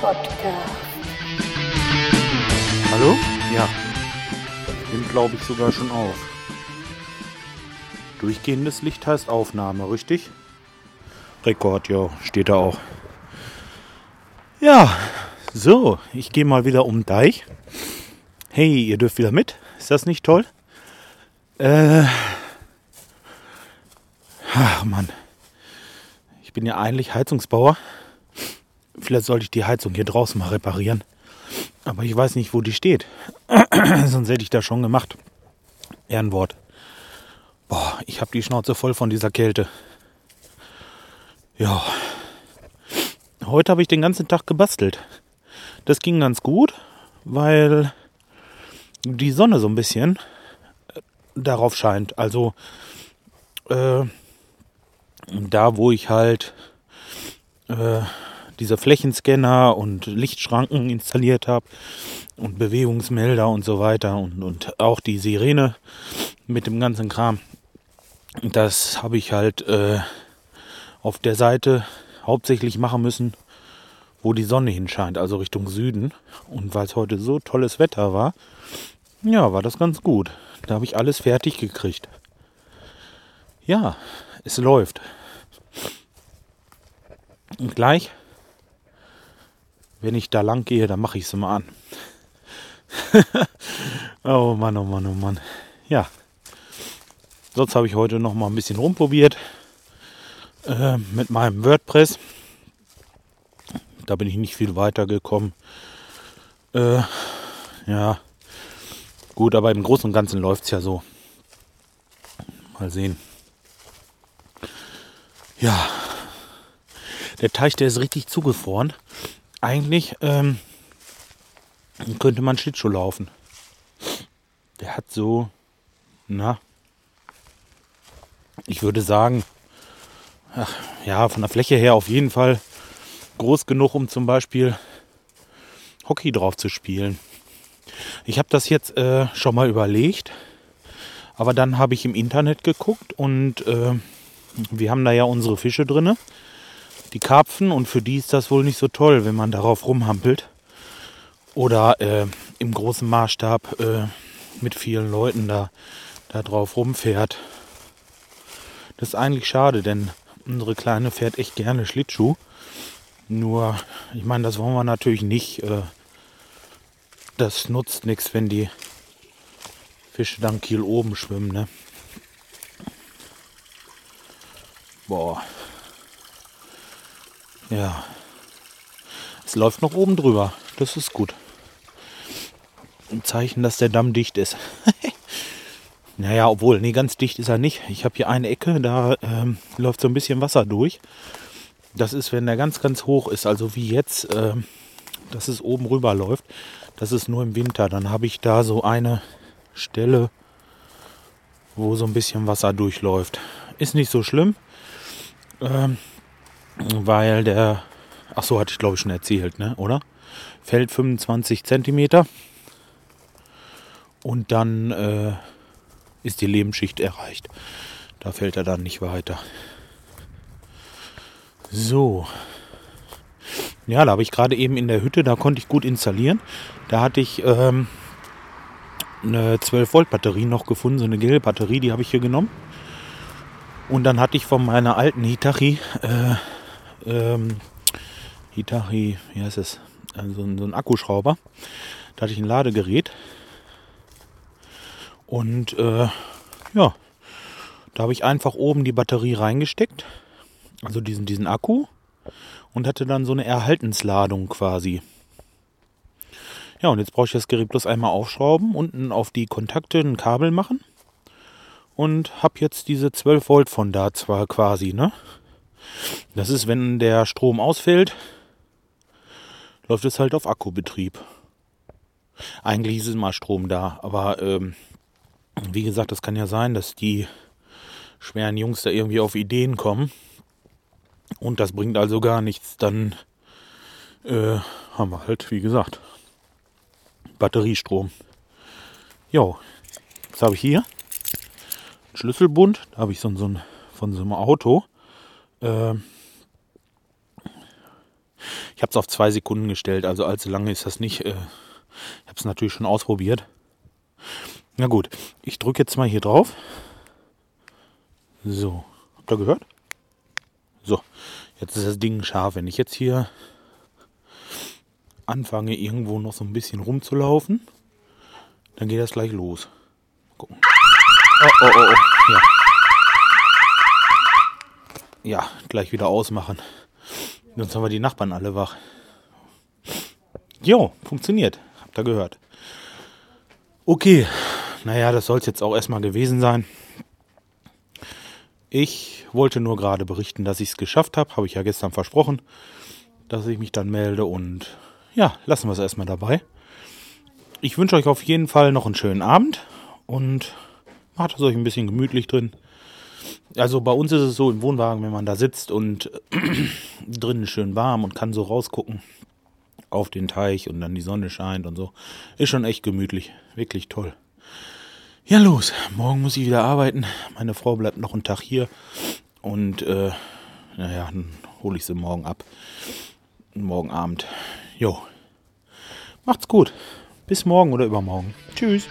Podcast. Hallo? Ja. Nimmt, glaube ich, sogar schon auf. Durchgehendes Licht heißt Aufnahme, richtig? Rekord, ja, steht da auch. Ja, so, ich gehe mal wieder um den Deich. Hey, ihr dürft wieder mit. Ist das nicht toll? Äh. Ach, Mann. Ich bin ja eigentlich Heizungsbauer. Vielleicht sollte ich die Heizung hier draußen mal reparieren. Aber ich weiß nicht, wo die steht. Sonst hätte ich das schon gemacht. Ehrenwort. Boah, ich habe die Schnauze voll von dieser Kälte. Ja. Heute habe ich den ganzen Tag gebastelt. Das ging ganz gut, weil die Sonne so ein bisschen äh, darauf scheint. Also äh, da, wo ich halt äh, diese Flächenscanner und Lichtschranken installiert habe und Bewegungsmelder und so weiter und, und auch die Sirene mit dem ganzen Kram. Das habe ich halt äh, auf der Seite hauptsächlich machen müssen, wo die Sonne hinscheint, also Richtung Süden. Und weil es heute so tolles Wetter war, ja, war das ganz gut. Da habe ich alles fertig gekriegt. Ja, es läuft. Und gleich, wenn ich da lang gehe, dann mache ich es mal an. oh Mann, oh Mann, oh Mann. Ja. Sonst habe ich heute noch mal ein bisschen rumprobiert äh, mit meinem WordPress. Da bin ich nicht viel weiter gekommen. Äh, ja, gut, aber im Großen und Ganzen läuft es ja so. Mal sehen. Ja, der Teich, der ist richtig zugefroren. Eigentlich ähm, könnte man Schlittschuh laufen. Der hat so, na, ich würde sagen, ach, ja, von der Fläche her auf jeden Fall groß genug, um zum Beispiel Hockey drauf zu spielen. Ich habe das jetzt äh, schon mal überlegt, aber dann habe ich im Internet geguckt und äh, wir haben da ja unsere Fische drinne die Karpfen und für die ist das wohl nicht so toll, wenn man darauf rumhampelt oder äh, im großen Maßstab äh, mit vielen Leuten da, da drauf rumfährt. Das ist eigentlich schade, denn unsere Kleine fährt echt gerne Schlittschuh. Nur, ich meine, das wollen wir natürlich nicht. Äh, das nutzt nichts, wenn die Fische dann kiel oben schwimmen. Ne? Boah. Ja. Es läuft noch oben drüber. Das ist gut. Ein Zeichen, dass der Damm dicht ist. naja, obwohl, nee, ganz dicht ist er nicht. Ich habe hier eine Ecke, da ähm, läuft so ein bisschen Wasser durch. Das ist, wenn der ganz, ganz hoch ist, also wie jetzt, ähm, dass es oben rüber läuft. Das ist nur im Winter. Dann habe ich da so eine Stelle, wo so ein bisschen Wasser durchläuft. Ist nicht so schlimm. Ähm, weil der, ach so, hatte ich glaube ich schon erzählt, ne, oder? Fällt 25 Zentimeter und dann äh, ist die Lebensschicht erreicht. Da fällt er dann nicht weiter. So. Ja, da habe ich gerade eben in der Hütte, da konnte ich gut installieren. Da hatte ich ähm, eine 12 Volt Batterie noch gefunden, so eine Gel-Batterie, die habe ich hier genommen. Und dann hatte ich von meiner alten Hitachi äh, ähm, Hitachi, wie heißt es? Also so ein Akkuschrauber. Da hatte ich ein Ladegerät. Und äh, ja, da habe ich einfach oben die Batterie reingesteckt. Also diesen, diesen Akku. Und hatte dann so eine Erhaltensladung quasi. Ja, und jetzt brauche ich das Gerät bloß einmal aufschrauben, unten auf die Kontakte ein Kabel machen. Und habe jetzt diese 12 Volt von da zwar quasi, ne? Das ist, wenn der Strom ausfällt, läuft es halt auf Akkubetrieb. Eigentlich ist mal Strom da, aber ähm, wie gesagt, das kann ja sein, dass die schweren Jungs da irgendwie auf Ideen kommen. Und das bringt also gar nichts. Dann äh, haben wir halt, wie gesagt, Batteriestrom. Jo, jetzt habe ich hier einen Schlüsselbund. Da habe ich so, so ein von so einem Auto. Äh, Ich habe es auf zwei Sekunden gestellt, also allzu lange ist das nicht. Äh, ich habe es natürlich schon ausprobiert. Na gut, ich drücke jetzt mal hier drauf. So, habt ihr gehört? So, jetzt ist das Ding scharf. Wenn ich jetzt hier anfange, irgendwo noch so ein bisschen rumzulaufen, dann geht das gleich los. Mal gucken. Oh, oh, oh, oh. Ja. Ja, gleich wieder ausmachen. Sonst haben wir die Nachbarn alle wach. Jo, funktioniert. Habt ihr gehört. Okay, naja, das soll es jetzt auch erstmal gewesen sein. Ich wollte nur gerade berichten, dass ich es geschafft habe. Habe ich ja gestern versprochen, dass ich mich dann melde. Und ja, lassen wir es erstmal dabei. Ich wünsche euch auf jeden Fall noch einen schönen Abend und macht es euch ein bisschen gemütlich drin. Also bei uns ist es so im Wohnwagen, wenn man da sitzt und drinnen schön warm und kann so rausgucken auf den Teich und dann die Sonne scheint und so. Ist schon echt gemütlich. Wirklich toll. Ja, los. Morgen muss ich wieder arbeiten. Meine Frau bleibt noch einen Tag hier. Und, äh, naja, dann hole ich sie morgen ab. Morgen Abend. Jo. Macht's gut. Bis morgen oder übermorgen. Tschüss.